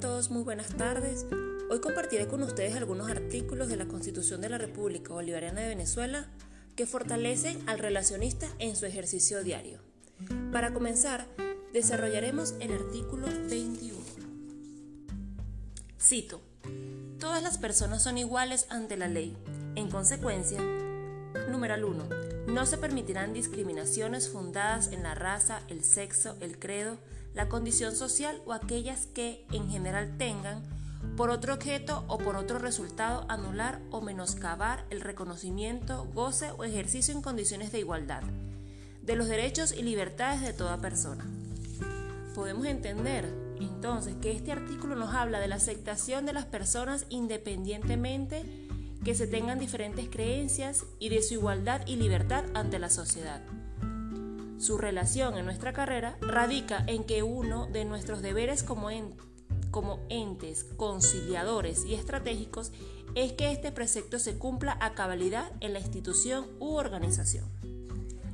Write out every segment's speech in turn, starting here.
Todos muy buenas tardes. Hoy compartiré con ustedes algunos artículos de la Constitución de la República Bolivariana de Venezuela que fortalecen al relacionista en su ejercicio diario. Para comenzar, desarrollaremos el artículo 21. Cito, Todas las personas son iguales ante la ley. En consecuencia, número 1. No se permitirán discriminaciones fundadas en la raza, el sexo, el credo, la condición social o aquellas que en general tengan por otro objeto o por otro resultado anular o menoscabar el reconocimiento, goce o ejercicio en condiciones de igualdad de los derechos y libertades de toda persona. Podemos entender entonces que este artículo nos habla de la aceptación de las personas independientemente que se tengan diferentes creencias y de su igualdad y libertad ante la sociedad. Su relación en nuestra carrera radica en que uno de nuestros deberes como, entes conciliadores y estratégicos es que este precepto se cumpla a cabalidad en la institución u organización.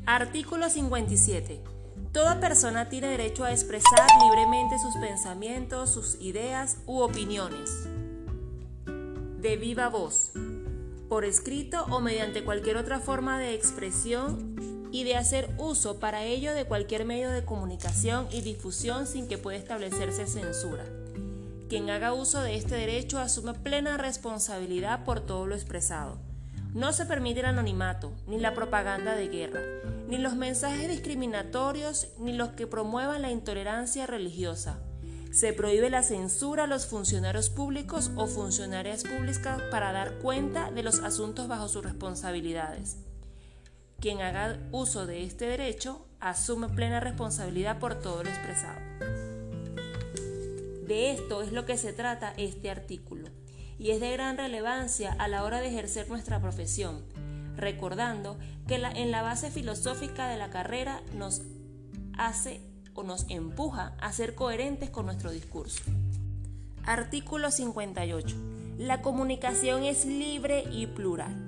Artículo 57. Toda persona tiene derecho a expresar libremente sus pensamientos, sus ideas u opiniones. De viva voz, por escrito o mediante cualquier otra forma de expresión y de hacer uso para ello de cualquier medio de comunicación y difusión sin que pueda establecerse censura. Quien haga uso de este derecho asume plena responsabilidad por todo lo expresado. No se permite el anonimato, ni la propaganda de guerra, ni los mensajes discriminatorios, ni los que promuevan la intolerancia religiosa. Se prohíbe la censura a los funcionarios públicos o funcionarias públicas para dar cuenta de los asuntos bajo sus responsabilidades. Quien haga uso de este derecho asume plena responsabilidad por todo lo expresado. De esto es lo que se trata este artículo y es de gran relevancia a la hora de ejercer nuestra profesión, recordando que en la base filosófica de la carrera nos hace o nos empuja a ser coherentes con nuestro discurso. Artículo 58. La comunicación es libre y plural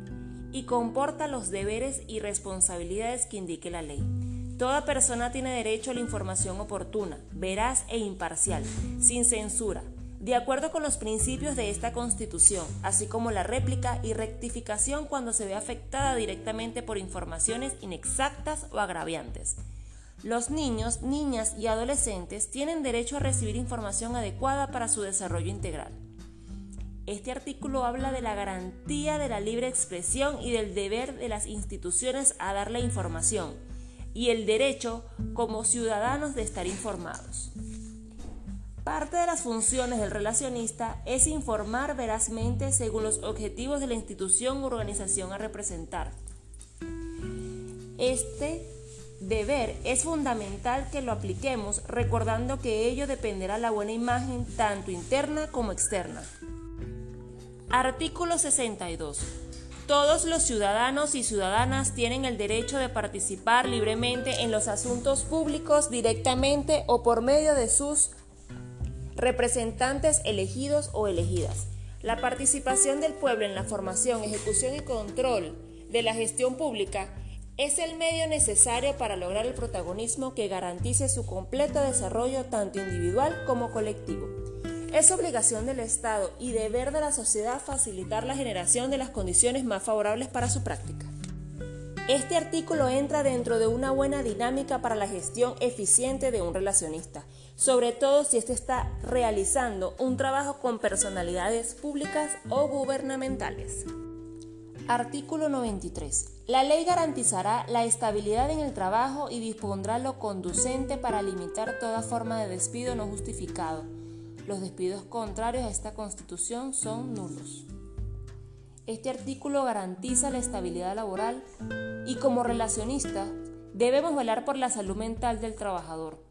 y comporta los deberes y responsabilidades que indique la ley. Toda persona tiene derecho a la información oportuna, veraz e imparcial, sin censura, de acuerdo con los principios de esta Constitución, así como la réplica y rectificación cuando se ve afectada directamente por informaciones inexactas o agraviantes. Los niños, niñas y adolescentes tienen derecho a recibir información adecuada para su desarrollo integral. Este artículo habla de la garantía de la libre expresión y del deber de las instituciones a dar la información y el derecho como ciudadanos de estar informados. Parte de las funciones del relacionista es informar verazmente según los objetivos de la institución u organización a representar. Este deber es fundamental que lo apliquemos recordando que ello dependerá la buena imagen tanto interna como externa. Artículo 62. Todos los ciudadanos y ciudadanas tienen el derecho de participar libremente en los asuntos públicos directamente o por medio de sus representantes elegidos o elegidas. La participación del pueblo en la formación, ejecución y control de la gestión pública es el medio necesario para lograr el protagonismo que garantice su completo desarrollo tanto individual como colectivo. Es obligación del Estado y deber de la sociedad facilitar la generación de las condiciones más favorables para su práctica. Este artículo entra dentro de una buena dinámica para la gestión eficiente de un relacionista, sobre todo si éste está realizando un trabajo con personalidades públicas o gubernamentales. Artículo 93. La ley garantizará la estabilidad en el trabajo y dispondrá lo conducente para limitar toda forma de despido no justificado los despidos contrarios a esta constitución son nulos. Este artículo garantiza la estabilidad laboral y como relacionistas debemos velar por la salud mental del trabajador.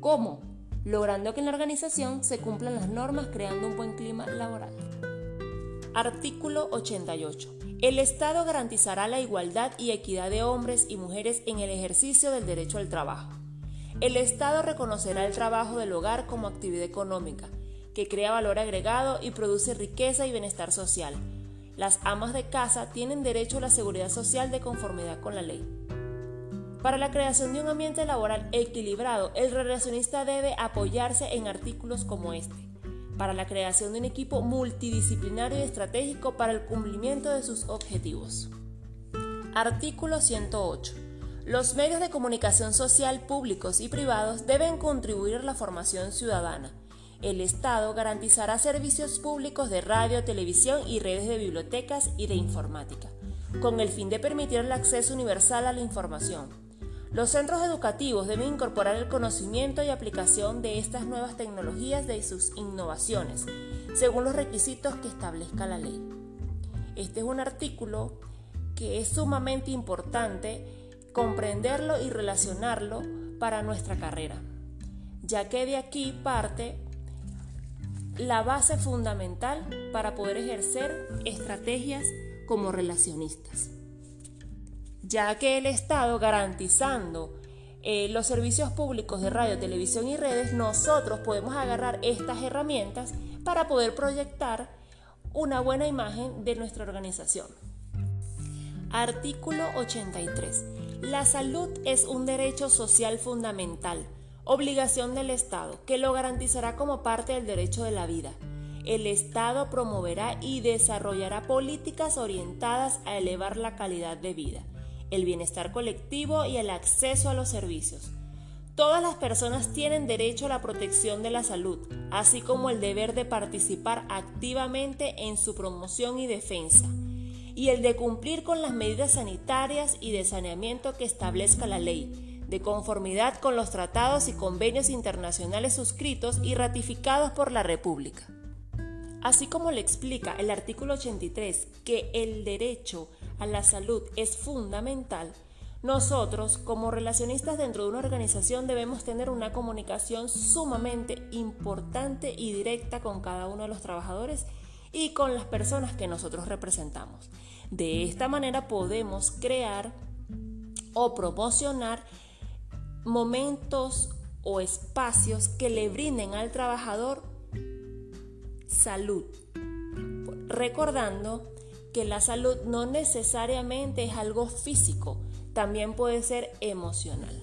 ¿Cómo? Logrando que en la organización se cumplan las normas creando un buen clima laboral. Artículo 88. El Estado garantizará la igualdad y equidad de hombres y mujeres en el ejercicio del derecho al trabajo. El Estado reconocerá el trabajo del hogar como actividad económica, que crea valor agregado y produce riqueza y bienestar social. Las amas de casa tienen derecho a la seguridad social de conformidad con la ley. Para la creación de un ambiente laboral equilibrado, el relacionista debe apoyarse en artículos como este. para la creación de un equipo multidisciplinario y estratégico para el cumplimiento de sus objetivos. Artículo 108. Los medios de comunicación social públicos y privados deben contribuir a la formación ciudadana. El Estado garantizará servicios públicos de radio, televisión y redes de bibliotecas y de informática, con el fin de permitir el acceso universal a la información. Los centros educativos deben incorporar el conocimiento y aplicación de estas nuevas tecnologías de sus innovaciones, según los requisitos que establezca la ley. Este es un artículo que es sumamente importante comprenderlo y relacionarlo para nuestra carrera, ya que de aquí parte la base fundamental para poder ejercer estrategias como relacionistas, ya que el Estado garantizando eh, los servicios públicos de radio, televisión y redes, nosotros podemos agarrar estas herramientas para poder proyectar una buena imagen de nuestra organización. Artículo 83. La salud es un derecho social fundamental, obligación del Estado, que lo garantizará como parte del derecho de la vida. El Estado promoverá y desarrollará políticas orientadas a elevar la calidad de vida, el bienestar colectivo y el acceso a los servicios. Todas las personas tienen derecho a la protección de la salud, así como el deber de participar activamente en su promoción y defensa y el de cumplir con las medidas sanitarias y de saneamiento que establezca la ley, de conformidad con los tratados y convenios internacionales suscritos y ratificados por la República. Así como le explica el artículo 83 que el derecho a la salud es fundamental, nosotros, como relacionistas dentro de una organización, debemos tener una comunicación sumamente importante y directa con cada uno de los trabajadores y con las personas que nosotros representamos. De esta manera podemos crear o promocionar momentos o espacios que le brinden al trabajador salud. Recordando que la salud no necesariamente es algo físico, también puede ser emocional.